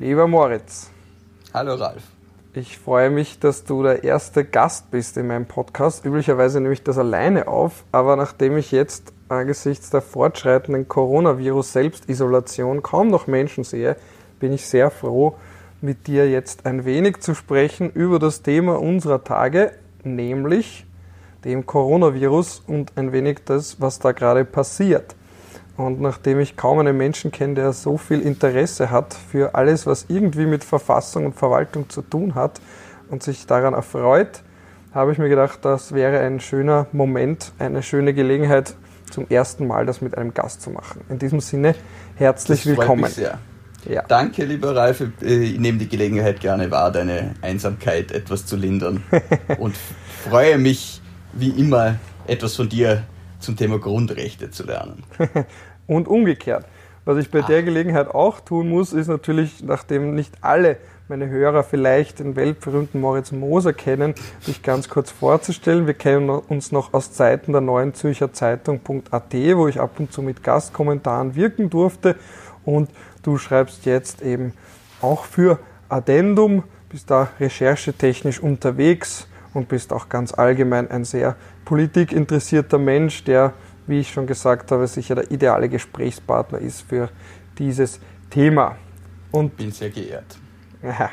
Lieber Moritz. Hallo Ralf. Ich freue mich, dass du der erste Gast bist in meinem Podcast. Üblicherweise nehme ich das alleine auf, aber nachdem ich jetzt angesichts der fortschreitenden Coronavirus-Selbstisolation kaum noch Menschen sehe, bin ich sehr froh, mit dir jetzt ein wenig zu sprechen über das Thema unserer Tage, nämlich dem Coronavirus und ein wenig das, was da gerade passiert. Und nachdem ich kaum einen Menschen kenne, der so viel Interesse hat für alles, was irgendwie mit Verfassung und Verwaltung zu tun hat und sich daran erfreut, habe ich mir gedacht, das wäre ein schöner Moment, eine schöne Gelegenheit, zum ersten Mal das mit einem Gast zu machen. In diesem Sinne, herzlich das willkommen. Mich sehr. Ja. Danke, lieber Ralf. Ich nehme die Gelegenheit gerne wahr, deine Einsamkeit etwas zu lindern und freue mich, wie immer, etwas von dir zum Thema Grundrechte zu lernen. und umgekehrt. Was ich bei Ach. der Gelegenheit auch tun muss, ist natürlich, nachdem nicht alle meine Hörer vielleicht den weltberühmten Moritz Moser kennen, dich ganz kurz vorzustellen. Wir kennen uns noch aus Zeiten der neuen Zürcher Zeitung.at, wo ich ab und zu mit Gastkommentaren wirken durfte. Und du schreibst jetzt eben auch für Addendum, bist da recherchetechnisch unterwegs und bist auch ganz allgemein ein sehr politikinteressierter Mensch, der wie ich schon gesagt habe, sicher der ideale Gesprächspartner ist für dieses Thema. Und bin sehr geehrt. Ja.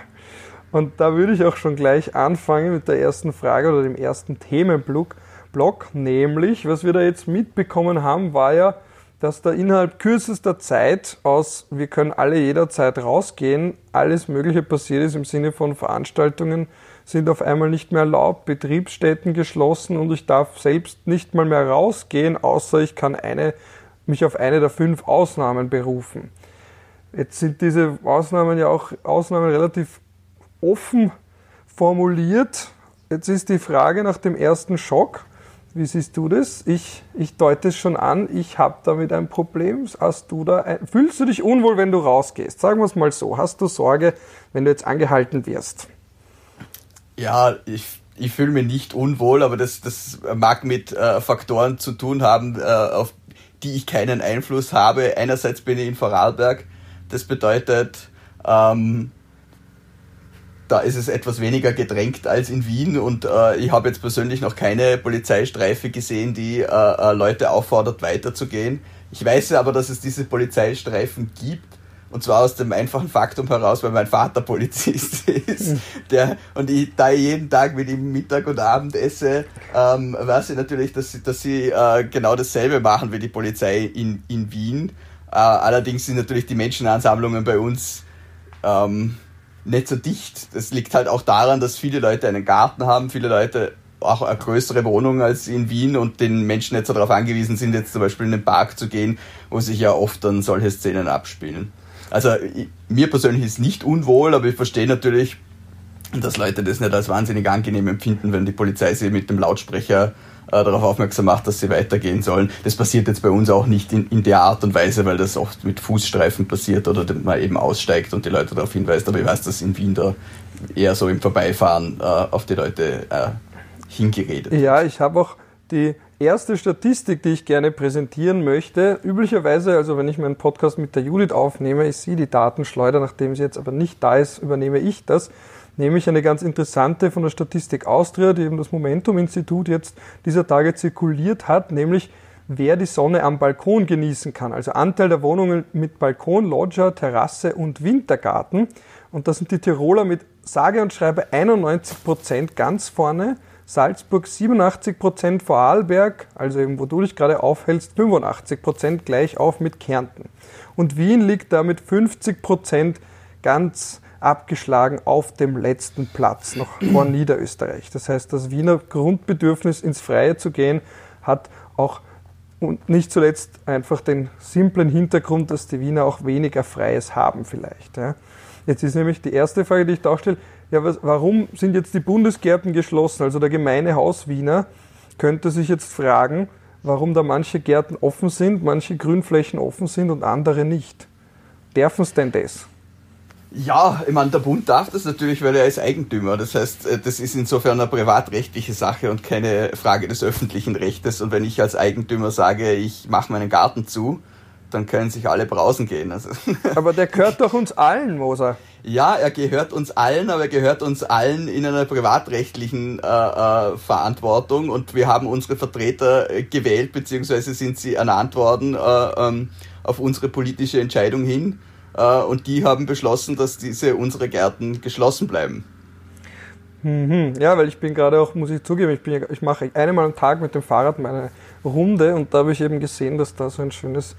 Und da würde ich auch schon gleich anfangen mit der ersten Frage oder dem ersten Themenblock, Block, nämlich, was wir da jetzt mitbekommen haben, war ja, dass da innerhalb kürzester Zeit aus, wir können alle jederzeit rausgehen, alles Mögliche passiert ist im Sinne von Veranstaltungen, sind auf einmal nicht mehr erlaubt, Betriebsstätten geschlossen und ich darf selbst nicht mal mehr rausgehen, außer ich kann eine, mich auf eine der fünf Ausnahmen berufen. Jetzt sind diese Ausnahmen ja auch Ausnahmen relativ offen formuliert. Jetzt ist die Frage nach dem ersten Schock. Wie siehst du das? Ich, ich deute es schon an, ich habe damit ein Problem. Hast du da ein, fühlst du dich unwohl, wenn du rausgehst? Sagen wir es mal so. Hast du Sorge, wenn du jetzt angehalten wirst? Ja, ich, ich fühle mich nicht unwohl, aber das, das mag mit äh, Faktoren zu tun haben, äh, auf die ich keinen Einfluss habe. Einerseits bin ich in Vorarlberg, das bedeutet, ähm, da ist es etwas weniger gedrängt als in Wien und äh, ich habe jetzt persönlich noch keine Polizeistreife gesehen, die äh, äh, Leute auffordert, weiterzugehen. Ich weiß aber, dass es diese Polizeistreifen gibt und zwar aus dem einfachen Faktum heraus, weil mein Vater Polizist ist. Der, und ich, da ich jeden Tag mit ihm Mittag und Abend esse, ähm, weiß ich natürlich, dass sie, dass sie äh, genau dasselbe machen wie die Polizei in, in Wien. Äh, allerdings sind natürlich die Menschenansammlungen bei uns ähm, nicht so dicht. Das liegt halt auch daran, dass viele Leute einen Garten haben, viele Leute auch eine größere Wohnung als in Wien und den Menschen jetzt darauf angewiesen sind, jetzt zum Beispiel in den Park zu gehen, wo sich ja oft dann solche Szenen abspielen. Also ich, mir persönlich ist nicht unwohl, aber ich verstehe natürlich, dass Leute das nicht als wahnsinnig angenehm empfinden, wenn die Polizei sie mit dem Lautsprecher äh, darauf aufmerksam macht, dass sie weitergehen sollen. Das passiert jetzt bei uns auch nicht in, in der Art und Weise, weil das oft mit Fußstreifen passiert oder man eben aussteigt und die Leute darauf hinweist. Aber ich weiß, dass in Wien da eher so im Vorbeifahren äh, auf die Leute äh, hingeredet Ja, ich habe auch die erste Statistik, die ich gerne präsentieren möchte. Üblicherweise, also wenn ich meinen Podcast mit der Judith aufnehme, ist sie die Datenschleuder, nachdem sie jetzt aber nicht da ist, übernehme ich das. Nehme ich eine ganz interessante von der Statistik Austria, die eben das Momentum-Institut jetzt dieser Tage zirkuliert hat, nämlich wer die Sonne am Balkon genießen kann. Also Anteil der Wohnungen mit Balkon, Loggia, Terrasse und Wintergarten. Und da sind die Tiroler mit sage und schreibe 91 Prozent ganz vorne. Salzburg 87 Prozent, Vorarlberg, also eben wo du dich gerade aufhältst, 85 Prozent gleich auf mit Kärnten. Und Wien liegt da mit 50 Prozent ganz abgeschlagen auf dem letzten Platz, noch vor Niederösterreich. Das heißt, das Wiener Grundbedürfnis ins Freie zu gehen, hat auch und nicht zuletzt einfach den simplen Hintergrund, dass die Wiener auch weniger Freies haben vielleicht. Ja. Jetzt ist nämlich die erste Frage, die ich da stelle, ja, was, warum sind jetzt die Bundesgärten geschlossen? Also der gemeine Hauswiener könnte sich jetzt fragen, warum da manche Gärten offen sind, manche Grünflächen offen sind und andere nicht. Dürfen es denn das? Ja, ich meine, der Bund darf das natürlich, weil er ist Eigentümer. Das heißt, äh, das ist insofern eine privatrechtliche Sache und keine Frage des öffentlichen Rechtes. Und wenn ich als Eigentümer sage, ich mache meinen Garten zu, dann können sich alle brausen gehen. Also. Aber der gehört doch uns allen, Moser. Ja, er gehört uns allen, aber er gehört uns allen in einer privatrechtlichen äh, äh, Verantwortung und wir haben unsere Vertreter äh, gewählt, beziehungsweise sind sie ernannt worden äh, ähm, auf unsere politische Entscheidung hin äh, und die haben beschlossen, dass diese unsere Gärten geschlossen bleiben. Mhm. Ja, weil ich bin gerade auch, muss ich zugeben, ich, bin, ich mache einmal am Tag mit dem Fahrrad meine Runde und da habe ich eben gesehen, dass da so ein schönes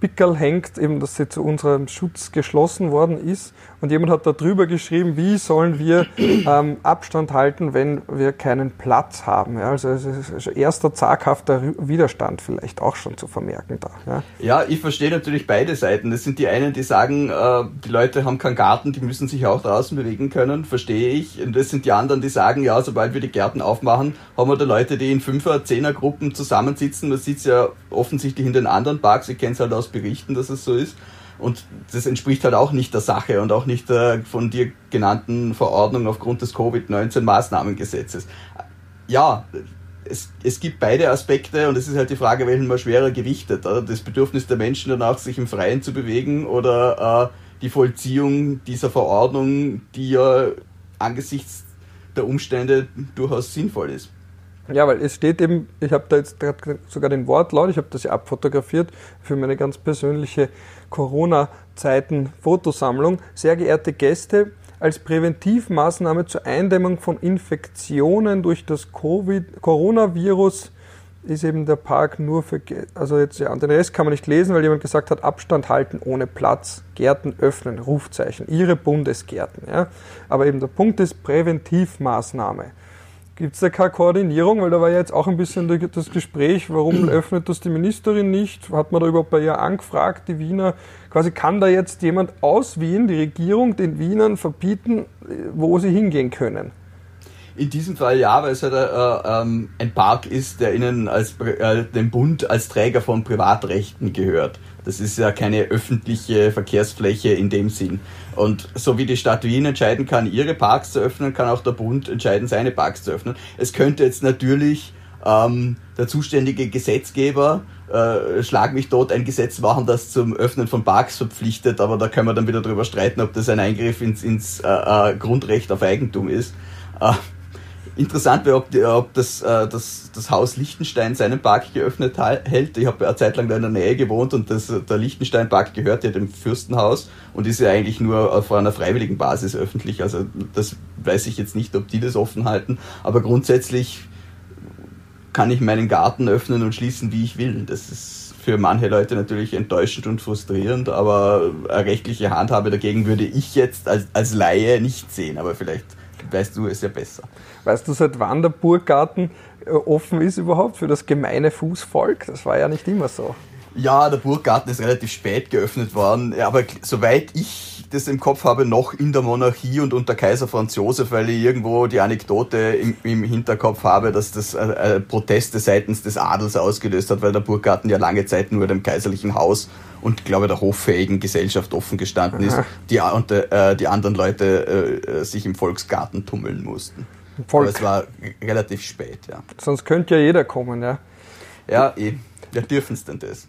Pickel hängt, eben, dass sie zu unserem Schutz geschlossen worden ist. Und jemand hat da drüber geschrieben, wie sollen wir ähm, Abstand halten, wenn wir keinen Platz haben. Ja, also es ist erster zaghafter Widerstand vielleicht auch schon zu vermerken da. Ja, ja ich verstehe natürlich beide Seiten. Das sind die einen, die sagen, äh, die Leute haben keinen Garten, die müssen sich auch draußen bewegen können, verstehe ich. Und das sind die anderen, die sagen, ja, sobald wir die Gärten aufmachen, haben wir da Leute, die in Fünfer-, Zehner-Gruppen zusammensitzen. Man sieht es ja offensichtlich in den anderen Parks, ich kenne es halt aus Berichten, dass es so ist. Und das entspricht halt auch nicht der Sache und auch nicht der von dir genannten Verordnung aufgrund des Covid-19-Maßnahmengesetzes. Ja, es, es gibt beide Aspekte und es ist halt die Frage, welchen man schwerer gewichtet. Oder? Das Bedürfnis der Menschen danach, sich im Freien zu bewegen oder äh, die Vollziehung dieser Verordnung, die ja angesichts der Umstände durchaus sinnvoll ist. Ja, weil es steht eben, ich habe da jetzt sogar den Wortlaut, ich habe das ja abfotografiert für meine ganz persönliche Corona-Zeiten-Fotosammlung. Sehr geehrte Gäste, als Präventivmaßnahme zur Eindämmung von Infektionen durch das Coronavirus ist eben der Park nur für, also jetzt ja, den Rest kann man nicht lesen, weil jemand gesagt hat, Abstand halten ohne Platz, Gärten öffnen, Rufzeichen, Ihre Bundesgärten. Ja. Aber eben der Punkt ist Präventivmaßnahme. Gibt es da keine Koordinierung? Weil da war ja jetzt auch ein bisschen das Gespräch, warum öffnet das die Ministerin nicht? Hat man da überhaupt bei ihr angefragt, die Wiener? Quasi kann da jetzt jemand aus Wien, die Regierung, den Wienern verbieten, wo sie hingehen können? In diesem Fall ja, weil es halt äh, ähm, ein Park ist, der ihnen als äh, dem Bund als Träger von Privatrechten gehört. Das ist ja keine öffentliche Verkehrsfläche in dem Sinn. Und so wie die Stadt Wien entscheiden kann, ihre Parks zu öffnen, kann auch der Bund entscheiden, seine Parks zu öffnen. Es könnte jetzt natürlich ähm, der zuständige Gesetzgeber äh, schlag mich tot ein Gesetz machen, das zum Öffnen von Parks verpflichtet, aber da können wir dann wieder drüber streiten, ob das ein Eingriff ins, ins äh, äh Grundrecht auf Eigentum ist. Äh, Interessant wäre, ob, ob das, äh, das, das Haus Liechtenstein seinen Park geöffnet hält. Ich habe eine Zeit lang da in der Nähe gewohnt und das, der Liechtenstein-Park gehört ja dem Fürstenhaus und ist ja eigentlich nur auf einer freiwilligen Basis öffentlich. Also das weiß ich jetzt nicht, ob die das offen halten. Aber grundsätzlich kann ich meinen Garten öffnen und schließen, wie ich will. Das ist für manche Leute natürlich enttäuschend und frustrierend, aber eine rechtliche Handhabe dagegen würde ich jetzt als, als Laie nicht sehen. Aber vielleicht weißt du es ja besser. Weißt du, seit wann der Burggarten äh, offen ist überhaupt für das gemeine Fußvolk? Das war ja nicht immer so. Ja, der Burggarten ist relativ spät geöffnet worden, aber soweit ich das im Kopf habe, noch in der Monarchie und unter Kaiser Franz Josef, weil ich irgendwo die Anekdote im, im Hinterkopf habe, dass das äh, äh, Proteste seitens des Adels ausgelöst hat, weil der Burggarten ja lange Zeit nur dem kaiserlichen Haus und glaube der hoffähigen Gesellschaft offen gestanden ist, die, und äh, die anderen Leute äh, sich im Volksgarten tummeln mussten. Volk. Aber es war relativ spät, ja. Sonst könnte ja jeder kommen, ja. Ja, eh. Ja, dürfen es denn das?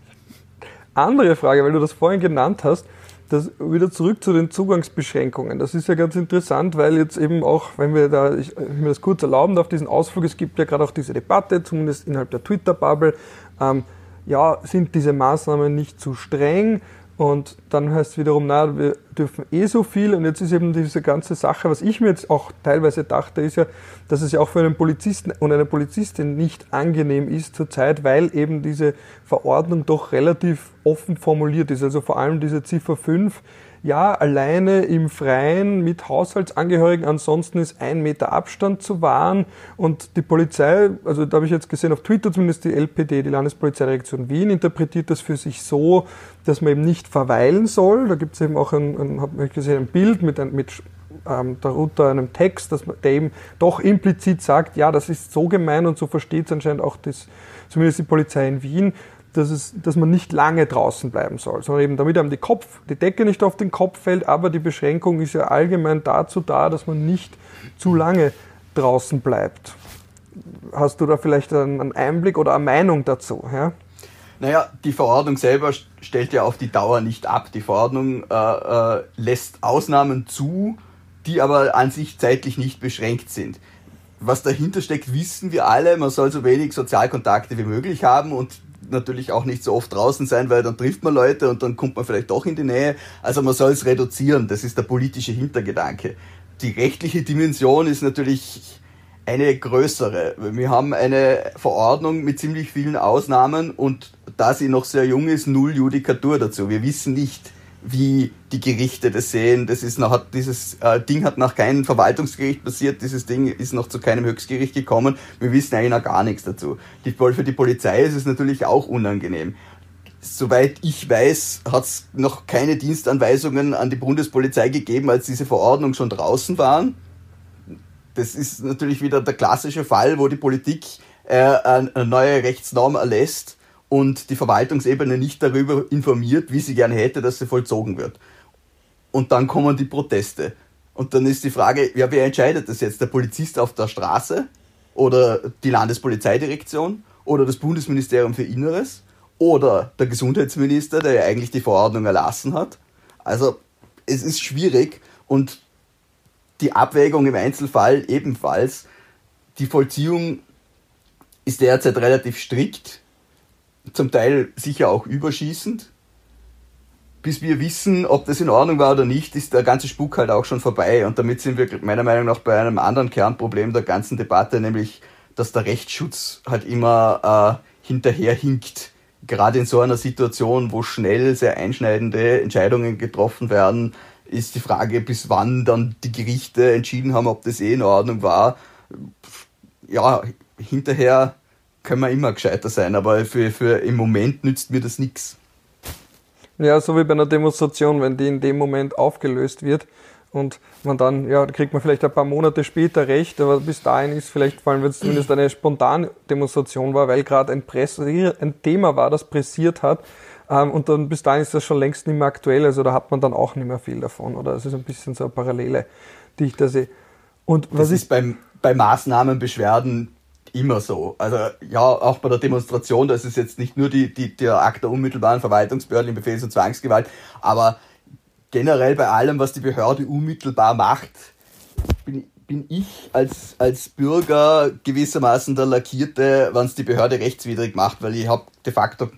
Andere Frage, weil du das vorhin genannt hast, das wieder zurück zu den Zugangsbeschränkungen. Das ist ja ganz interessant, weil jetzt eben auch, wenn wir da, ich, ich mir das kurz erlauben darf, diesen Ausflug, es gibt ja gerade auch diese Debatte, zumindest innerhalb der Twitter-Bubble, ähm, ja, sind diese Maßnahmen nicht zu streng? Und dann heißt es wiederum, na, wir dürfen eh so viel. Und jetzt ist eben diese ganze Sache, was ich mir jetzt auch teilweise dachte, ist ja, dass es ja auch für einen Polizisten und eine Polizistin nicht angenehm ist zurzeit, weil eben diese Verordnung doch relativ offen formuliert ist. Also vor allem diese Ziffer 5 ja, alleine im Freien mit Haushaltsangehörigen, ansonsten ist ein Meter Abstand zu wahren und die Polizei, also da habe ich jetzt gesehen auf Twitter zumindest die LPD, die Landespolizeidirektion Wien, interpretiert das für sich so, dass man eben nicht verweilen soll. Da gibt es eben auch ein, ein habe ich gesehen, ein Bild mit, ein, mit ähm, darunter einem Text, dass man, der eben doch implizit sagt, ja, das ist so gemein und so versteht es anscheinend auch das, zumindest die Polizei in Wien, dass, es, dass man nicht lange draußen bleiben soll, sondern eben damit einem die, Kopf, die Decke nicht auf den Kopf fällt, aber die Beschränkung ist ja allgemein dazu da, dass man nicht zu lange draußen bleibt. Hast du da vielleicht einen Einblick oder eine Meinung dazu? Ja? Naja, die Verordnung selber stellt ja auf die Dauer nicht ab. Die Verordnung äh, äh, lässt Ausnahmen zu, die aber an sich zeitlich nicht beschränkt sind. Was dahinter steckt, wissen wir alle. Man soll so wenig Sozialkontakte wie möglich haben und natürlich auch nicht so oft draußen sein, weil dann trifft man Leute und dann kommt man vielleicht doch in die Nähe. Also man soll es reduzieren. Das ist der politische Hintergedanke. Die rechtliche Dimension ist natürlich eine größere. Wir haben eine Verordnung mit ziemlich vielen Ausnahmen und da sie noch sehr jung ist, null Judikatur dazu. Wir wissen nicht, wie die Gerichte das sehen. Das ist noch, dieses äh, Ding hat nach keinem Verwaltungsgericht passiert, dieses Ding ist noch zu keinem Höchstgericht gekommen. Wir wissen eigentlich noch gar nichts dazu. Die, für die Polizei ist es natürlich auch unangenehm. Soweit ich weiß, hat es noch keine Dienstanweisungen an die Bundespolizei gegeben, als diese Verordnung schon draußen waren das ist natürlich wieder der klassische Fall, wo die Politik äh, eine neue Rechtsnorm erlässt und die Verwaltungsebene nicht darüber informiert, wie sie gerne hätte, dass sie vollzogen wird. Und dann kommen die Proteste. Und dann ist die Frage, ja, wer entscheidet das jetzt? Der Polizist auf der Straße oder die Landespolizeidirektion oder das Bundesministerium für Inneres oder der Gesundheitsminister, der ja eigentlich die Verordnung erlassen hat? Also es ist schwierig und die Abwägung im Einzelfall ebenfalls. Die Vollziehung ist derzeit relativ strikt, zum Teil sicher auch überschießend. Bis wir wissen, ob das in Ordnung war oder nicht, ist der ganze Spuk halt auch schon vorbei. Und damit sind wir meiner Meinung nach bei einem anderen Kernproblem der ganzen Debatte, nämlich, dass der Rechtsschutz halt immer äh, hinterher hinkt. Gerade in so einer Situation, wo schnell sehr einschneidende Entscheidungen getroffen werden, ist die Frage, bis wann dann die Gerichte entschieden haben, ob das eh in Ordnung war. Ja, hinterher können wir immer gescheiter sein, aber für, für im Moment nützt mir das nichts. Ja, so wie bei einer Demonstration, wenn die in dem Moment aufgelöst wird und man dann, ja, kriegt man vielleicht ein paar Monate später recht, aber bis dahin ist vielleicht, vor allem wenn es zumindest eine spontane Demonstration war, weil gerade ein, ein Thema war, das pressiert hat, ähm, und dann bis dahin ist das schon längst nicht mehr aktuell, also da hat man dann auch nicht mehr viel davon. Oder es ist ein bisschen so eine Parallele, die ich da sehe. Und was das ist beim, bei Maßnahmenbeschwerden immer so. Also ja, auch bei der Demonstration, das ist jetzt nicht nur die, die, der Akt der unmittelbaren Verwaltungsbehörden in Befehls- und Zwangsgewalt, aber generell bei allem, was die Behörde unmittelbar macht, bin, bin ich als, als Bürger gewissermaßen der Lackierte, wenn es die Behörde rechtswidrig macht, weil ich habe de facto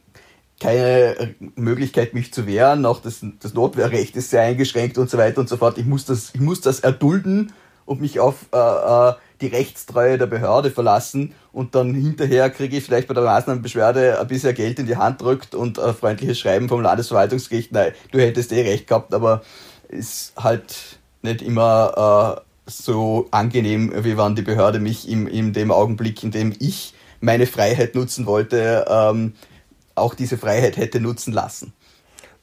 keine Möglichkeit, mich zu wehren. Auch das, das Notwehrrecht ist sehr eingeschränkt und so weiter und so fort. Ich muss das, ich muss das erdulden und mich auf äh, äh, die Rechtstreue der Behörde verlassen und dann hinterher kriege ich vielleicht bei der Maßnahmenbeschwerde ein bisschen Geld in die Hand drückt und ein freundliches Schreiben vom Landesverwaltungsgericht, nein, du hättest eh recht gehabt, aber ist halt nicht immer äh, so angenehm, wie wenn die Behörde mich im, in dem Augenblick, in dem ich meine Freiheit nutzen wollte, ähm, auch diese Freiheit hätte nutzen lassen.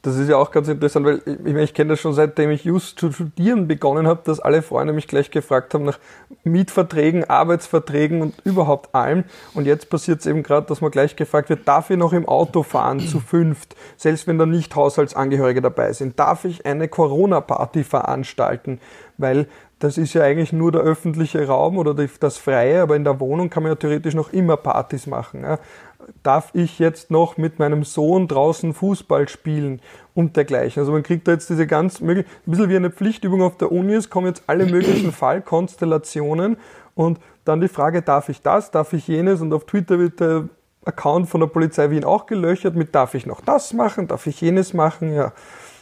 Das ist ja auch ganz interessant, weil ich, ich kenne das schon seitdem ich just zu studieren begonnen habe, dass alle Freunde mich gleich gefragt haben nach Mietverträgen, Arbeitsverträgen und überhaupt allem. Und jetzt passiert es eben gerade, dass man gleich gefragt wird, darf ich noch im Auto fahren zu fünft, selbst wenn da nicht Haushaltsangehörige dabei sind? Darf ich eine Corona-Party veranstalten? Weil das ist ja eigentlich nur der öffentliche Raum oder das Freie, aber in der Wohnung kann man ja theoretisch noch immer Partys machen. Ja darf ich jetzt noch mit meinem Sohn draußen Fußball spielen und dergleichen. Also man kriegt da jetzt diese ganz möglich, ein bisschen wie eine Pflichtübung auf der Uni, es kommen jetzt alle möglichen Fallkonstellationen und dann die Frage, darf ich das, darf ich jenes und auf Twitter wird der Account von der Polizei Wien auch gelöchert mit, darf ich noch das machen, darf ich jenes machen, ja.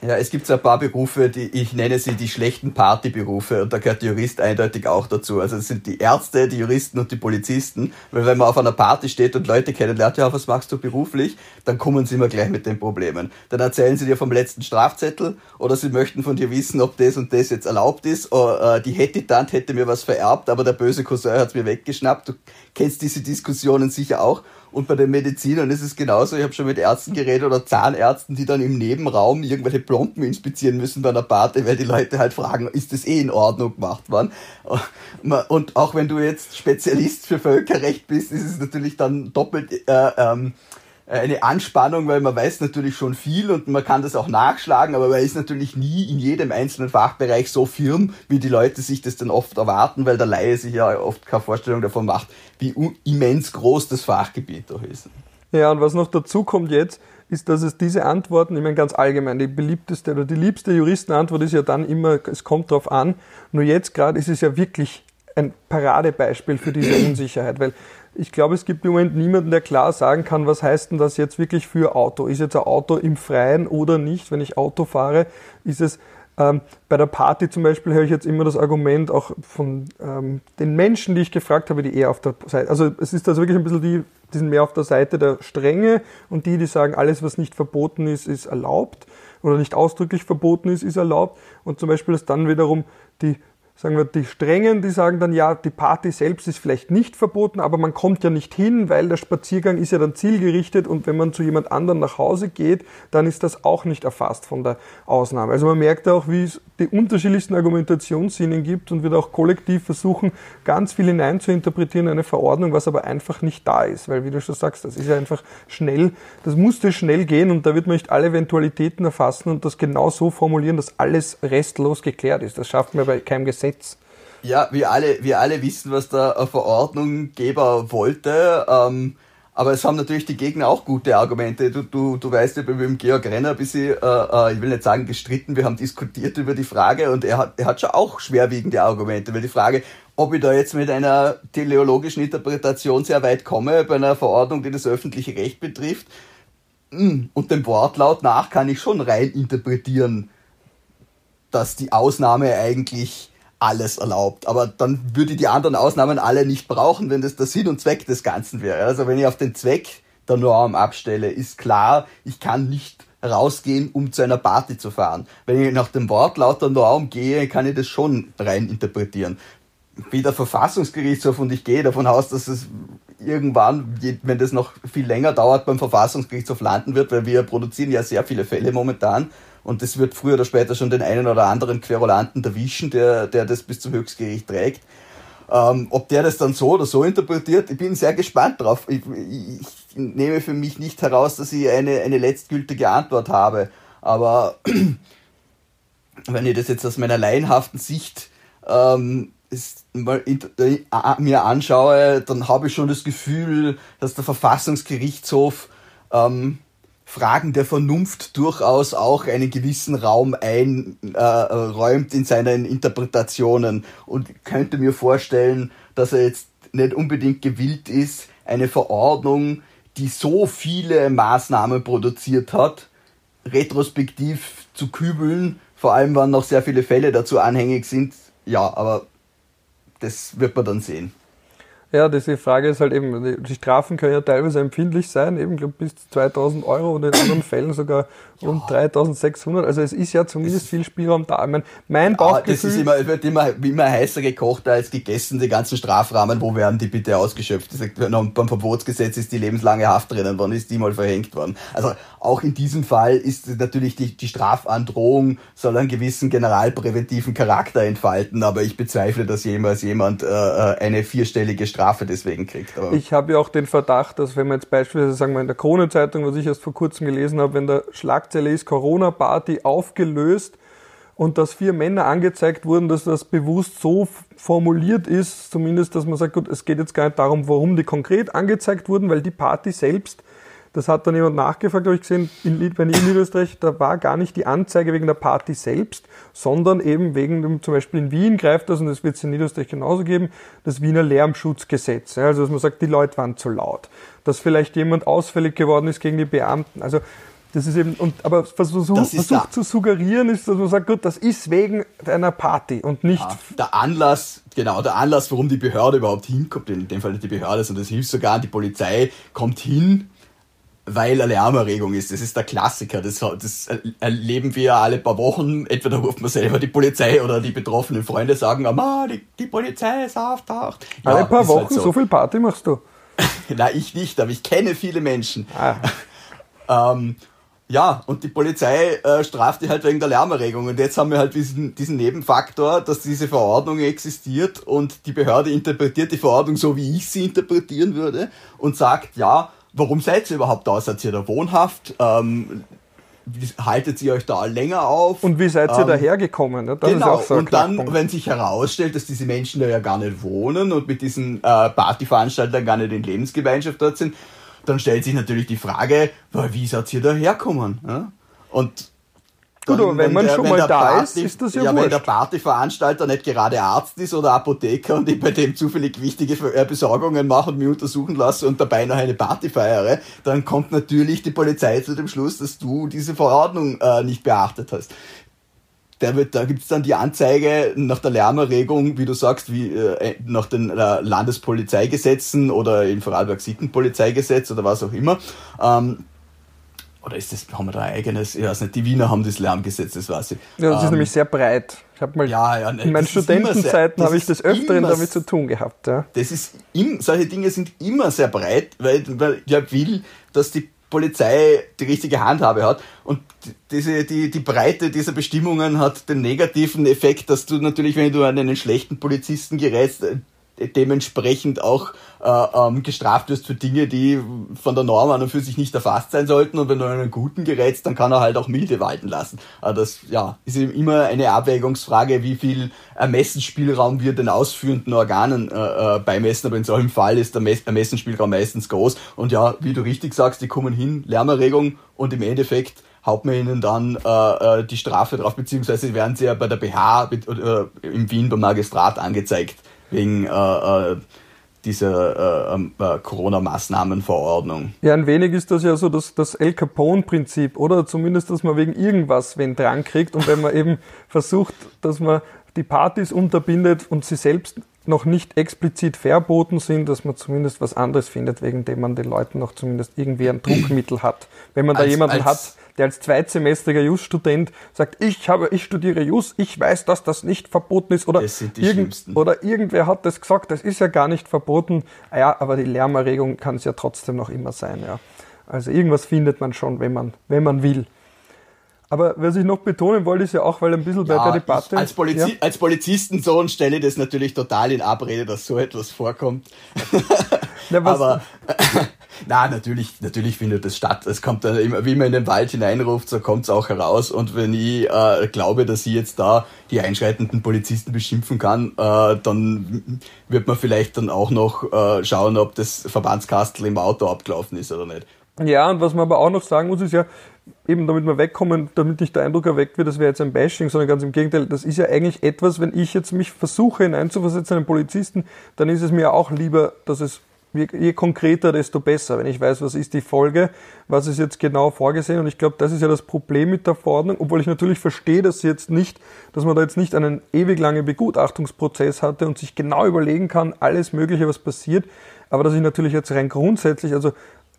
Ja, es gibt so ein paar Berufe, die ich nenne sie die schlechten Partyberufe und da gehört der Jurist eindeutig auch dazu. Also es sind die Ärzte, die Juristen und die Polizisten, weil wenn man auf einer Party steht und Leute kennenlernt, ja, was machst du beruflich, dann kommen sie immer gleich mit den Problemen. Dann erzählen sie dir vom letzten Strafzettel oder sie möchten von dir wissen, ob das und das jetzt erlaubt ist. Oh, äh, die Hettitant hätte mir was vererbt, aber der böse Cousin hat es mir weggeschnappt. Du kennst diese Diskussionen sicher auch. Und bei den Medizinern ist es genauso. Ich habe schon mit Ärzten geredet oder Zahnärzten, die dann im Nebenraum irgendwelche Plomben inspizieren müssen bei einer Party, weil die Leute halt fragen, ist das eh in Ordnung gemacht worden? Und auch wenn du jetzt Spezialist für Völkerrecht bist, ist es natürlich dann doppelt äh, ähm, äh, eine Anspannung, weil man weiß natürlich schon viel und man kann das auch nachschlagen, aber man ist natürlich nie in jedem einzelnen Fachbereich so firm, wie die Leute sich das dann oft erwarten, weil der Laie sich ja oft keine Vorstellung davon macht, wie immens groß das Fachgebiet doch ist. Ja, und was noch dazu kommt jetzt, ist, dass es diese Antworten, ich meine ganz allgemein, die beliebteste oder die liebste Juristenantwort ist ja dann immer, es kommt drauf an. Nur jetzt gerade ist es ja wirklich ein Paradebeispiel für diese Unsicherheit, weil ich glaube, es gibt im Moment niemanden, der klar sagen kann, was heißt denn das jetzt wirklich für Auto? Ist jetzt ein Auto im Freien oder nicht? Wenn ich Auto fahre, ist es ähm, bei der Party zum Beispiel höre ich jetzt immer das Argument auch von ähm, den Menschen, die ich gefragt habe, die eher auf der Seite, also es ist also wirklich ein bisschen die, die sind mehr auf der Seite der Strenge und die, die sagen, alles, was nicht verboten ist, ist erlaubt oder nicht ausdrücklich verboten ist, ist erlaubt. Und zum Beispiel ist dann wiederum die sagen wir, die Strengen, die sagen dann, ja, die Party selbst ist vielleicht nicht verboten, aber man kommt ja nicht hin, weil der Spaziergang ist ja dann zielgerichtet und wenn man zu jemand anderem nach Hause geht, dann ist das auch nicht erfasst von der Ausnahme. Also man merkt auch, wie es die unterschiedlichsten Argumentationssinnen gibt und wird auch kollektiv versuchen, ganz viel hinein zu interpretieren in eine Verordnung, was aber einfach nicht da ist, weil wie du schon sagst, das ist ja einfach schnell, das musste schnell gehen und da wird man nicht alle Eventualitäten erfassen und das genau so formulieren, dass alles restlos geklärt ist. Das schafft man bei keinem Gesetz Gesetz. Ja, wir alle, wir alle wissen, was der Verordnunggeber wollte. Ähm, aber es haben natürlich die Gegner auch gute Argumente. Du, du, du weißt, ich bin mit dem Georg Renner ein bisschen, äh, äh, ich will nicht sagen gestritten, wir haben diskutiert über die Frage und er hat, er hat schon auch schwerwiegende Argumente, weil die Frage, ob ich da jetzt mit einer teleologischen Interpretation sehr weit komme, bei einer Verordnung, die das öffentliche Recht betrifft, hm, und dem Wortlaut nach kann ich schon rein interpretieren, dass die Ausnahme eigentlich alles erlaubt. Aber dann würde ich die anderen Ausnahmen alle nicht brauchen, wenn das der Sinn und Zweck des Ganzen wäre. Also wenn ich auf den Zweck der Norm abstelle, ist klar, ich kann nicht rausgehen, um zu einer Party zu fahren. Wenn ich nach dem Wortlaut der Norm gehe, kann ich das schon rein interpretieren. Wie der Verfassungsgerichtshof und ich gehe davon aus, dass es irgendwann, wenn das noch viel länger dauert, beim Verfassungsgerichtshof landen wird, weil wir produzieren ja sehr viele Fälle momentan und das wird früher oder später schon den einen oder anderen Querulanten erwischen, der, der das bis zum Höchstgericht trägt. Ähm, ob der das dann so oder so interpretiert, ich bin sehr gespannt drauf. Ich, ich, ich nehme für mich nicht heraus, dass ich eine, eine letztgültige Antwort habe. Aber wenn ich das jetzt aus meiner laienhaften Sicht ähm, ist, mal in, äh, mir anschaue, dann habe ich schon das Gefühl, dass der Verfassungsgerichtshof ähm, Fragen der Vernunft durchaus auch einen gewissen Raum einräumt äh, in seinen Interpretationen und könnte mir vorstellen, dass er jetzt nicht unbedingt gewillt ist, eine Verordnung, die so viele Maßnahmen produziert hat, retrospektiv zu kübeln, vor allem wann noch sehr viele Fälle dazu anhängig sind. Ja, aber das wird man dann sehen. Ja, diese Frage ist halt eben, die Strafen können ja teilweise empfindlich sein, eben glaub, bis zu 2000 Euro und in anderen Fällen sogar ja. 3600. Also es ist ja zumindest das viel Spielraum da. Ich mein, mein Bauchgefühl... das ist immer, wird immer, immer heißer gekocht als gegessen, die ganzen Strafrahmen, wo werden die bitte ausgeschöpft? beim Verbotsgesetz ist die lebenslange Haft drinnen, wann ist die mal verhängt worden? Also auch in diesem Fall ist natürlich die, die Strafandrohung soll einen gewissen generalpräventiven Charakter entfalten, aber ich bezweifle, dass jemals jemand äh, äh eine vierstellige Strafe deswegen kriegt. Aber ich habe ja auch den Verdacht, dass wenn man jetzt beispielsweise, sagen wir in der Krone-Zeitung, was ich erst vor kurzem gelesen habe, wenn der Schlagzeile ist Corona-Party aufgelöst und dass vier Männer angezeigt wurden, dass das bewusst so formuliert ist, zumindest, dass man sagt, gut, es geht jetzt gar nicht darum, warum die konkret angezeigt wurden, weil die Party selbst das hat dann jemand nachgefragt, habe ich gesehen, in, bei in Niederösterreich, da war gar nicht die Anzeige wegen der Party selbst, sondern eben wegen dem, zum Beispiel in Wien greift das, und das wird es in Niederösterreich genauso geben, das Wiener Lärmschutzgesetz. Also, dass man sagt, die Leute waren zu laut. Dass vielleicht jemand ausfällig geworden ist gegen die Beamten. Also, das ist eben, und, aber versucht, versucht zu suggerieren ist, dass man sagt, gut, das ist wegen einer Party und nicht. Ja, der Anlass, genau, der Anlass, warum die Behörde überhaupt hinkommt, in dem Fall die Behörde, sondern das hilft sogar, die Polizei kommt hin, weil eine Lärmerregung ist. Das ist der Klassiker. Das, das erleben wir ja alle paar Wochen. Entweder ruft man selber die Polizei oder die betroffenen Freunde sagen, ah, die, die Polizei ist auftaucht. Ja, alle paar halt Wochen, halt so. so. viel Party machst du? Na, ich nicht, aber ich kenne viele Menschen. Ah. ähm, ja, und die Polizei äh, straft die halt wegen der Lärmerregung. Und jetzt haben wir halt diesen, diesen Nebenfaktor, dass diese Verordnung existiert und die Behörde interpretiert die Verordnung so, wie ich sie interpretieren würde und sagt, ja, warum seid ihr überhaupt da? Seid ihr da wohnhaft? Ähm, haltet ihr euch da länger auf? Und wie seid ihr ähm, dahergekommen? Das genau, so und dann, wenn sich herausstellt, dass diese Menschen da ja gar nicht wohnen und mit diesen äh, Partyveranstaltern gar nicht in Lebensgemeinschaft dort sind, dann stellt sich natürlich die Frage, wie seid ihr da herkommen? Ja? Und Gut, aber wenn, man der, schon mal da Party, ist, ist das ja, ja Wenn der Partyveranstalter nicht gerade Arzt ist oder Apotheker und ich bei dem zufällig wichtige äh, Besorgungen mache und mich untersuchen lasse und dabei noch eine Party feiere, dann kommt natürlich die Polizei zu dem Schluss, dass du diese Verordnung äh, nicht beachtet hast. Der wird, da gibt's dann die Anzeige nach der Lärmerregung, wie du sagst, wie äh, nach den äh, Landespolizeigesetzen oder im Vorarlberg Sittenpolizeigesetz oder was auch immer. Ähm, oder ist das, haben wir da ein eigenes, ich weiß nicht, die Wiener haben das Lärmgesetz, das weiß ich. Ja, das ähm, ist nämlich sehr breit. Ich habe mal, ja, ja, ne, in meinen Studentenzeiten habe ich das öfteren immer, damit zu tun gehabt. Ja. Das ist, im, solche Dinge sind immer sehr breit, weil, weil ich will, dass die Polizei die richtige Handhabe hat. Und diese, die, die Breite dieser Bestimmungen hat den negativen Effekt, dass du natürlich, wenn du an einen schlechten Polizisten gerätst, dementsprechend auch äh, ähm, gestraft wirst für Dinge, die von der Norm an und für sich nicht erfasst sein sollten. Und wenn du einen guten gerätst, dann kann er halt auch milde walten lassen. Aber das ja, ist eben immer eine Abwägungsfrage, wie viel Ermessensspielraum wir den ausführenden Organen äh, äh, beimessen. Aber in solchem Fall ist der Ermessensspielraum meistens groß. Und ja, wie du richtig sagst, die kommen hin, Lärmerregung und im Endeffekt haut man ihnen dann äh, äh die Strafe drauf, beziehungsweise werden sie ja bei der BH äh, im Wien beim Magistrat angezeigt wegen äh, äh, dieser äh, ähm, äh, Corona-Maßnahmenverordnung. Ja, ein wenig ist das ja so das, das El Capone-Prinzip, oder? Zumindest, dass man wegen irgendwas wen dran kriegt und wenn man eben versucht, dass man die Partys unterbindet und sie selbst noch nicht explizit verboten sind, dass man zumindest was anderes findet, wegen dem man den Leuten noch zumindest irgendwie ein Druckmittel hat. Wenn man als, da jemanden hat, der als zweitsemestriger Jus-Student sagt, ich habe, ich studiere Jus, ich weiß, dass das nicht verboten ist oder, irgend, oder irgendwer hat das gesagt, das ist ja gar nicht verboten. Ah ja, aber die Lärmerregung kann es ja trotzdem noch immer sein, ja. Also irgendwas findet man schon, wenn man, wenn man will. Aber was ich noch betonen wollte, ist ja auch, weil ein bisschen ja, bei der Debatte. als, Polizi ja. als Polizistensohn stelle ich das natürlich total in Abrede, dass so etwas vorkommt. Na, Aber na, natürlich, natürlich findet es statt. Es kommt dann immer, wie man in den Wald hineinruft, so kommt es auch heraus. Und wenn ich äh, glaube, dass ich jetzt da die einschreitenden Polizisten beschimpfen kann, äh, dann wird man vielleicht dann auch noch äh, schauen, ob das Verbandskastel im Auto abgelaufen ist oder nicht. Ja, und was man aber auch noch sagen muss, ist ja, eben damit wir wegkommen, damit nicht der Eindruck erweckt wird, das wäre jetzt ein Bashing, sondern ganz im Gegenteil, das ist ja eigentlich etwas, wenn ich jetzt mich versuche hineinzuversetzen, einen Polizisten, dann ist es mir auch lieber, dass es je konkreter, desto besser. Wenn ich weiß, was ist die Folge, was ist jetzt genau vorgesehen. Und ich glaube, das ist ja das Problem mit der Verordnung, obwohl ich natürlich verstehe, dass jetzt nicht, dass man da jetzt nicht einen ewig langen Begutachtungsprozess hatte und sich genau überlegen kann, alles Mögliche, was passiert. Aber dass ich natürlich jetzt rein grundsätzlich, also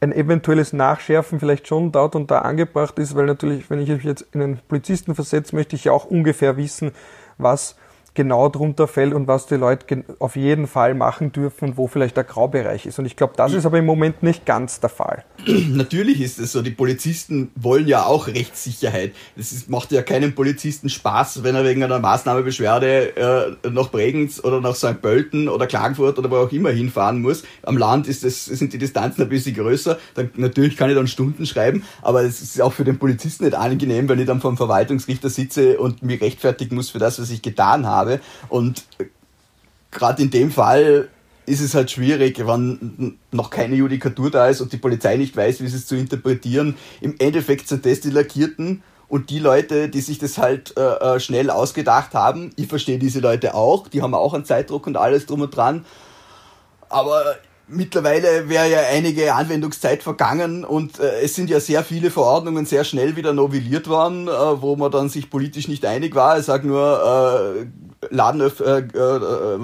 ein eventuelles Nachschärfen vielleicht schon dort und da angebracht ist, weil natürlich, wenn ich mich jetzt in einen Polizisten versetze, möchte ich ja auch ungefähr wissen, was genau drunter fällt und was die Leute auf jeden Fall machen dürfen und wo vielleicht der Graubereich ist. Und ich glaube, das ist aber im Moment nicht ganz der Fall. Natürlich ist es so, die Polizisten wollen ja auch Rechtssicherheit. Es ist, macht ja keinem Polizisten Spaß, wenn er wegen einer Maßnahmebeschwerde äh, nach Bregenz oder nach St. Pölten oder Klagenfurt oder wo auch immer hinfahren muss. Am Land ist es, sind die Distanzen ein bisschen größer. Dann, natürlich kann ich dann Stunden schreiben, aber es ist auch für den Polizisten nicht angenehm, wenn ich dann vom Verwaltungsrichter sitze und mich rechtfertigen muss für das, was ich getan habe habe. Und gerade in dem Fall ist es halt schwierig, wenn noch keine Judikatur da ist und die Polizei nicht weiß, wie sie es zu interpretieren. Im Endeffekt sind das die Lackierten und die Leute, die sich das halt äh, äh, schnell ausgedacht haben. Ich verstehe diese Leute auch, die haben auch einen Zeitdruck und alles drum und dran. Aber Mittlerweile wäre ja einige Anwendungszeit vergangen und äh, es sind ja sehr viele Verordnungen sehr schnell wieder novelliert worden, äh, wo man dann sich politisch nicht einig war. Ich sage nur äh, Ladenöff äh, äh,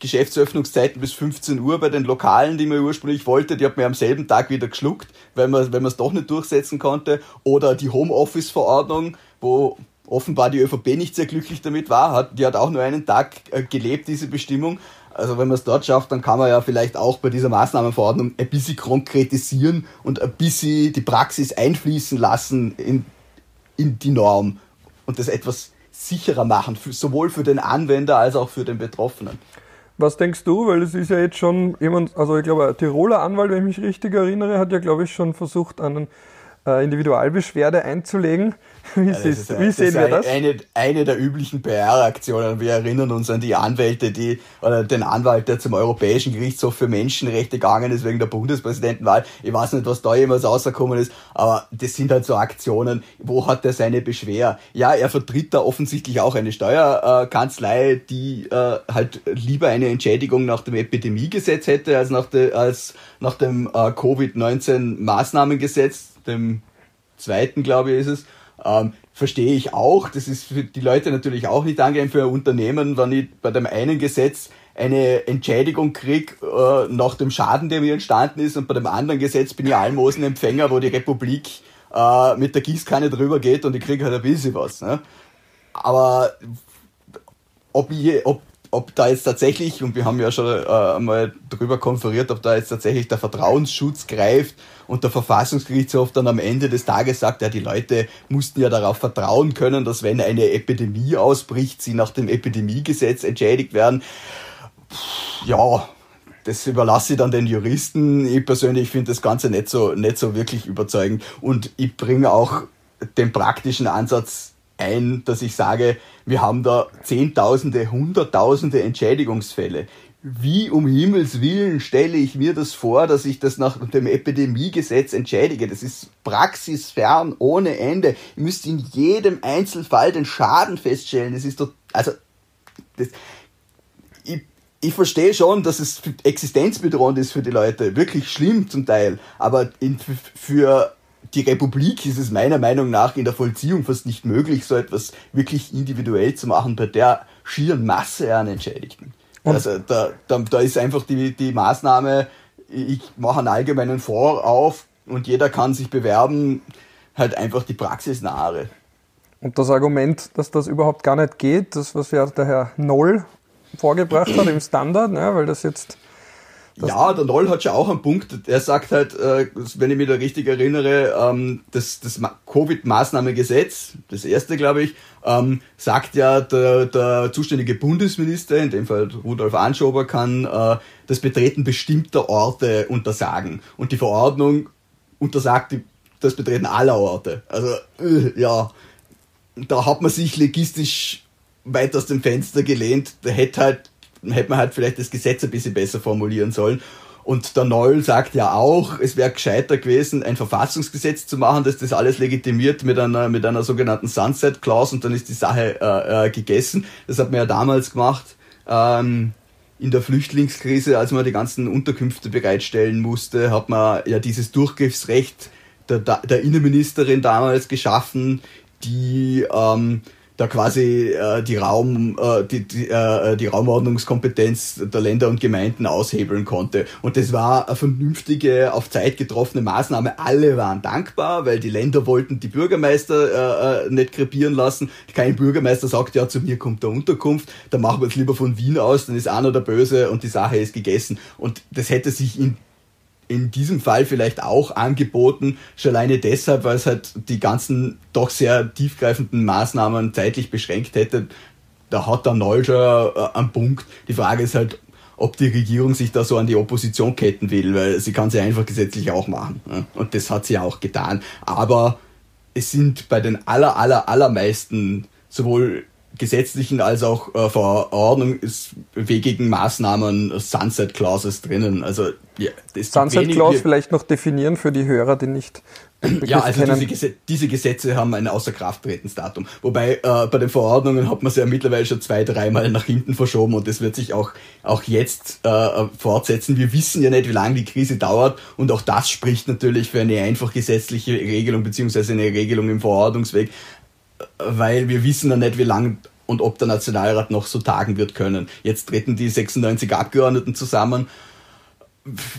Geschäftsöffnungszeiten bis 15 Uhr bei den Lokalen, die man ursprünglich wollte, die hat man am selben Tag wieder geschluckt, weil man weil man es doch nicht durchsetzen konnte. Oder die Homeoffice-Verordnung, wo offenbar die ÖVP nicht sehr glücklich damit war, hat, die hat auch nur einen Tag äh, gelebt, diese Bestimmung. Also wenn man es dort schafft, dann kann man ja vielleicht auch bei dieser Maßnahmenverordnung ein bisschen konkretisieren und ein bisschen die Praxis einfließen lassen in, in die Norm und das etwas sicherer machen, für, sowohl für den Anwender als auch für den Betroffenen. Was denkst du? Weil es ist ja jetzt schon jemand, also ich glaube, ein Tiroler Anwalt, wenn ich mich richtig erinnere, hat ja, glaube ich, schon versucht, einen äh, Individualbeschwerde einzulegen. Wie, ja, siehst, wie sehen wir das? Eine, eine der üblichen PR-Aktionen. Wir erinnern uns an die Anwälte, die, oder den Anwalt, der zum Europäischen Gerichtshof für Menschenrechte gegangen ist wegen der Bundespräsidentenwahl. Ich weiß nicht, was da jemals rausgekommen ist, aber das sind halt so Aktionen. Wo hat er seine Beschwer? Ja, er vertritt da offensichtlich auch eine Steuerkanzlei, die äh, halt lieber eine Entschädigung nach dem Epidemiegesetz hätte, als nach, de, als nach dem äh, Covid-19-Maßnahmengesetz, dem zweiten, glaube ich, ist es. Ähm, verstehe ich auch. Das ist für die Leute natürlich auch nicht angenehm für ein Unternehmen, wenn ich bei dem einen Gesetz eine Entschädigung krieg äh, nach dem Schaden, der mir entstanden ist, und bei dem anderen Gesetz bin ich Almosenempfänger, wo die Republik äh, mit der Gießkanne drüber geht und ich kriege halt ein bisschen was. Ne? Aber ob, ich, ob ob da jetzt tatsächlich, und wir haben ja schon äh, mal drüber konferiert, ob da jetzt tatsächlich der Vertrauensschutz greift und der Verfassungsgerichtshof dann am Ende des Tages sagt, ja, die Leute mussten ja darauf vertrauen können, dass wenn eine Epidemie ausbricht, sie nach dem Epidemiegesetz entschädigt werden. Ja, das überlasse ich dann den Juristen. Ich persönlich finde das Ganze nicht so, nicht so wirklich überzeugend und ich bringe auch den praktischen Ansatz ein, dass ich sage, wir haben da Zehntausende, Hunderttausende Entschädigungsfälle. Wie um Himmels Willen stelle ich mir das vor, dass ich das nach dem Epidemiegesetz entschädige? Das ist praxisfern ohne Ende. Ihr müsst in jedem Einzelfall den Schaden feststellen. Das ist doch, also, das, ich, ich verstehe schon, dass es existenzbedrohend ist für die Leute. Wirklich schlimm zum Teil. Aber in, für die Republik ist es meiner Meinung nach in der Vollziehung fast nicht möglich, so etwas wirklich individuell zu machen bei der schieren Masse an Entschädigten. Und also da, da, da ist einfach die, die Maßnahme, ich mache einen allgemeinen Fonds auf und jeder kann sich bewerben, halt einfach die praxisnahe. Und das Argument, dass das überhaupt gar nicht geht, das, was ja der Herr Noll vorgebracht hat im Standard, ne, weil das jetzt ja, der Noll hat schon auch einen Punkt. Er sagt halt, äh, wenn ich mich da richtig erinnere, ähm, das, das Covid-Maßnahmengesetz, das erste, glaube ich, ähm, sagt ja, der, der zuständige Bundesminister, in dem Fall Rudolf Anschober, kann äh, das Betreten bestimmter Orte untersagen. Und die Verordnung untersagt das Betreten aller Orte. Also, äh, ja, da hat man sich legistisch weit aus dem Fenster gelehnt. Da hätte halt hätte man halt vielleicht das Gesetz ein bisschen besser formulieren sollen. Und der Neul sagt ja auch, es wäre gescheiter gewesen, ein Verfassungsgesetz zu machen, das das alles legitimiert mit einer, mit einer sogenannten Sunset Clause und dann ist die Sache äh, äh, gegessen. Das hat man ja damals gemacht. Ähm, in der Flüchtlingskrise, als man die ganzen Unterkünfte bereitstellen musste, hat man ja dieses Durchgriffsrecht der, der Innenministerin damals geschaffen, die ähm, da quasi äh, die Raum äh, die, die, äh, die Raumordnungskompetenz der Länder und Gemeinden aushebeln konnte. Und das war eine vernünftige auf Zeit getroffene Maßnahme. Alle waren dankbar weil die Länder wollten die Bürgermeister äh, äh, nicht krepieren lassen. Kein Bürgermeister sagt ja zu mir kommt der Unterkunft dann machen wir es lieber von Wien aus dann ist einer der Böse und die Sache ist gegessen. Und das hätte sich in in diesem Fall vielleicht auch angeboten, schon alleine deshalb, weil es halt die ganzen doch sehr tiefgreifenden Maßnahmen zeitlich beschränkt hätte. Da hat der Noll schon äh, einen Punkt. Die Frage ist halt, ob die Regierung sich da so an die Opposition ketten will, weil sie kann sie einfach gesetzlich auch machen. Und das hat sie auch getan. Aber es sind bei den aller, aller, allermeisten sowohl gesetzlichen als auch äh, verordnungswegigen Maßnahmen Sunset Clauses drinnen. Also ja, das Sunset Clause vielleicht noch definieren für die Hörer, die nicht ja, also diese, Gesetze, diese, Gesetze haben ein Außerkrafttretensdatum. Wobei äh, bei den Verordnungen hat man sie ja mittlerweile schon zwei, dreimal nach hinten verschoben und das wird sich auch, auch jetzt äh, fortsetzen. Wir wissen ja nicht, wie lange die Krise dauert und auch das spricht natürlich für eine einfach gesetzliche Regelung beziehungsweise eine Regelung im Verordnungsweg weil wir wissen ja nicht, wie lang und ob der Nationalrat noch so tagen wird können. Jetzt treten die 96 Abgeordneten zusammen.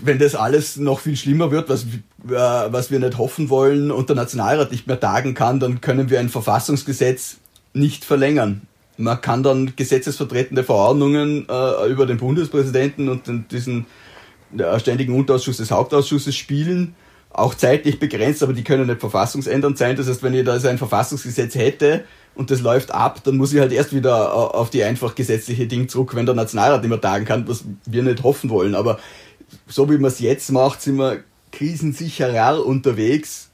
Wenn das alles noch viel schlimmer wird, was, äh, was wir nicht hoffen wollen und der Nationalrat nicht mehr tagen kann, dann können wir ein Verfassungsgesetz nicht verlängern. Man kann dann gesetzesvertretende Verordnungen äh, über den Bundespräsidenten und den, diesen äh, ständigen Unterausschuss des Hauptausschusses spielen auch zeitlich begrenzt, aber die können nicht verfassungsändernd sein. Das heißt, wenn ich da so ein Verfassungsgesetz hätte und das läuft ab, dann muss ich halt erst wieder auf die einfach gesetzliche Ding zurück, wenn der Nationalrat mehr tagen kann, was wir nicht hoffen wollen. Aber so wie man es jetzt macht, sind wir krisensicherer unterwegs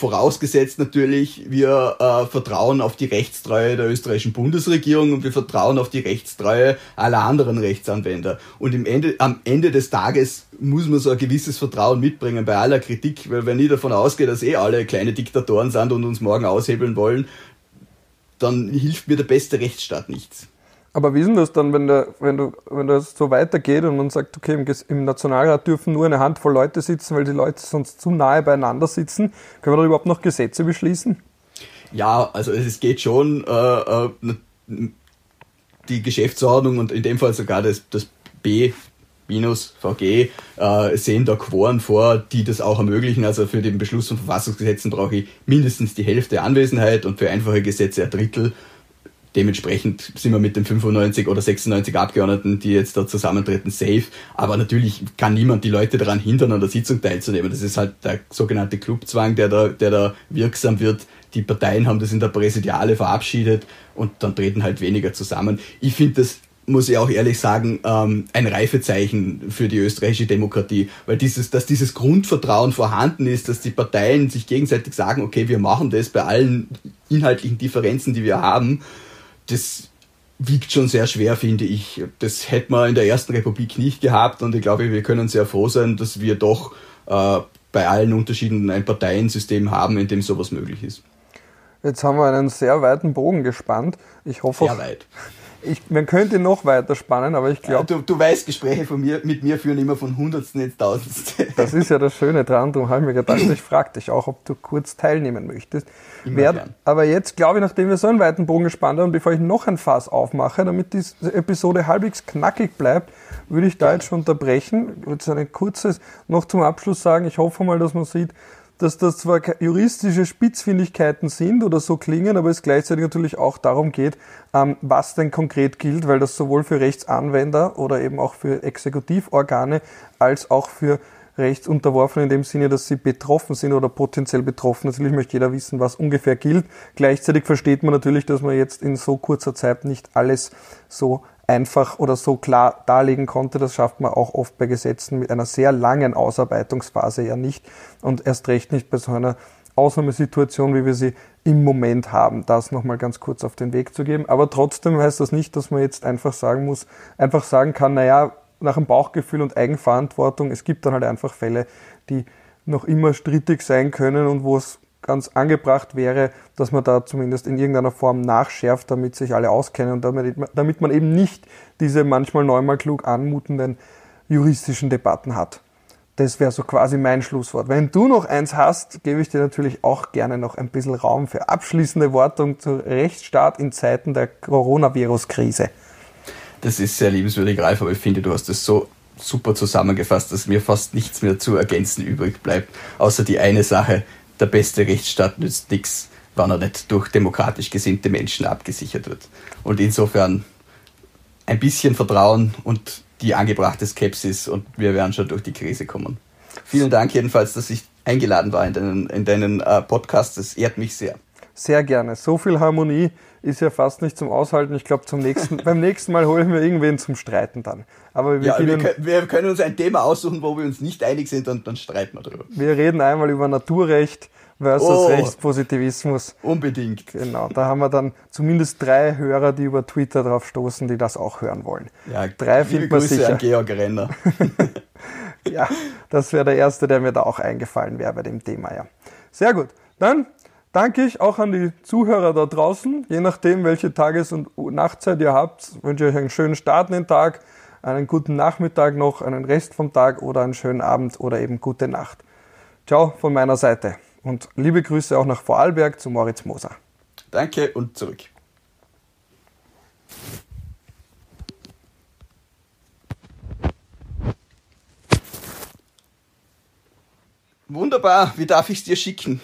vorausgesetzt natürlich, wir äh, vertrauen auf die Rechtstreue der österreichischen Bundesregierung und wir vertrauen auf die Rechtstreue aller anderen Rechtsanwender. Und im Ende, am Ende des Tages muss man so ein gewisses Vertrauen mitbringen bei aller Kritik, weil wenn ich davon ausgehe, dass eh alle kleine Diktatoren sind und uns morgen aushebeln wollen, dann hilft mir der beste Rechtsstaat nichts. Aber wie ist denn das dann, wenn, der, wenn, du, wenn das so weitergeht und man sagt, okay, im, im, Nationalrat dürfen nur eine Handvoll Leute sitzen, weil die Leute sonst zu nahe beieinander sitzen? Können wir da überhaupt noch Gesetze beschließen? Ja, also es geht schon, äh, äh, die Geschäftsordnung und in dem Fall sogar das, das B minus VG äh, sehen da Quoren vor, die das auch ermöglichen. Also für den Beschluss von Verfassungsgesetzen brauche ich mindestens die Hälfte Anwesenheit und für einfache Gesetze ein Drittel. Dementsprechend sind wir mit den 95 oder 96 Abgeordneten, die jetzt da zusammentreten, safe. Aber natürlich kann niemand die Leute daran hindern, an der Sitzung teilzunehmen. Das ist halt der sogenannte Clubzwang, der da, der da wirksam wird. Die Parteien haben das in der Präsidiale verabschiedet und dann treten halt weniger zusammen. Ich finde das muss ich auch ehrlich sagen, ähm, ein Reifezeichen für die österreichische Demokratie, weil dieses, dass dieses Grundvertrauen vorhanden ist, dass die Parteien sich gegenseitig sagen, okay, wir machen das bei allen inhaltlichen Differenzen, die wir haben, das wiegt schon sehr schwer, finde ich. Das hätte man in der Ersten Republik nicht gehabt und ich glaube, wir können sehr froh sein, dass wir doch äh, bei allen Unterschieden ein Parteiensystem haben, in dem sowas möglich ist. Jetzt haben wir einen sehr weiten Bogen gespannt. Ich hoffe, sehr weit. Ich, man könnte noch weiter spannen, aber ich glaube. Ja, du, du weißt, Gespräche von mir, mit mir führen immer von Hundertsten ins Tausendste. Das ist ja das Schöne dran, darum habe ich mir gedacht, ich frage dich auch, ob du kurz teilnehmen möchtest. Werd, aber jetzt glaube ich, nachdem wir so einen weiten Bogen gespannt haben, bevor ich noch ein Fass aufmache, damit diese Episode halbwegs knackig bleibt, würde ich da jetzt schon unterbrechen. Ich würde ein kurzes noch zum Abschluss sagen. Ich hoffe mal, dass man sieht, dass das zwar juristische Spitzfindigkeiten sind oder so klingen, aber es gleichzeitig natürlich auch darum geht, ähm, was denn konkret gilt, weil das sowohl für Rechtsanwender oder eben auch für Exekutivorgane als auch für Rechtsunterworfene in dem Sinne, dass sie betroffen sind oder potenziell betroffen. Natürlich möchte jeder wissen, was ungefähr gilt. Gleichzeitig versteht man natürlich, dass man jetzt in so kurzer Zeit nicht alles so einfach oder so klar darlegen konnte. Das schafft man auch oft bei Gesetzen mit einer sehr langen Ausarbeitungsphase ja nicht und erst recht nicht bei so einer Ausnahmesituation, wie wir sie im Moment haben, das nochmal ganz kurz auf den Weg zu geben. Aber trotzdem heißt das nicht, dass man jetzt einfach sagen muss, einfach sagen kann, naja, nach dem Bauchgefühl und Eigenverantwortung, es gibt dann halt einfach Fälle, die noch immer strittig sein können und wo es ganz angebracht wäre, dass man da zumindest in irgendeiner Form nachschärft, damit sich alle auskennen und damit, damit man eben nicht diese manchmal neunmal klug anmutenden juristischen Debatten hat. Das wäre so quasi mein Schlusswort. Wenn du noch eins hast, gebe ich dir natürlich auch gerne noch ein bisschen Raum für abschließende Worte zum Rechtsstaat in Zeiten der Coronavirus-Krise. Das ist sehr liebenswürdig, Ralf, aber ich finde, du hast es so super zusammengefasst, dass mir fast nichts mehr zu ergänzen übrig bleibt, außer die eine Sache, der beste Rechtsstaat nützt nichts, wenn er nicht durch demokratisch gesinnte Menschen abgesichert wird. Und insofern ein bisschen Vertrauen und die angebrachte Skepsis und wir werden schon durch die Krise kommen. Vielen Dank jedenfalls, dass ich eingeladen war in deinen, in deinen äh, Podcast. Das ehrt mich sehr. Sehr gerne. So viel Harmonie ist ja fast nicht zum Aushalten. Ich glaube, zum nächsten, beim nächsten Mal holen wir irgendwen zum Streiten dann. Aber wir, ja, wir, können, wir, können, uns ein Thema aussuchen, wo wir uns nicht einig sind und dann streiten wir darüber. Wir reden einmal über Naturrecht versus oh, Rechtspositivismus. Unbedingt. Genau, da haben wir dann zumindest drei Hörer, die über Twitter drauf stoßen, die das auch hören wollen. Ja, drei findet man sicher. An Georg Renner. ja, das wäre der erste, der mir da auch eingefallen wäre bei dem Thema, ja. Sehr gut. Dann danke ich auch an die Zuhörer da draußen. Je nachdem, welche Tages- und Nachtzeit ihr habt, wünsche ich euch einen schönen Start in den Tag, einen guten Nachmittag noch, einen Rest vom Tag oder einen schönen Abend oder eben gute Nacht. Ciao von meiner Seite. Und liebe Grüße auch nach Vorarlberg zu Moritz Moser. Danke und zurück. Wunderbar, wie darf ich es dir schicken?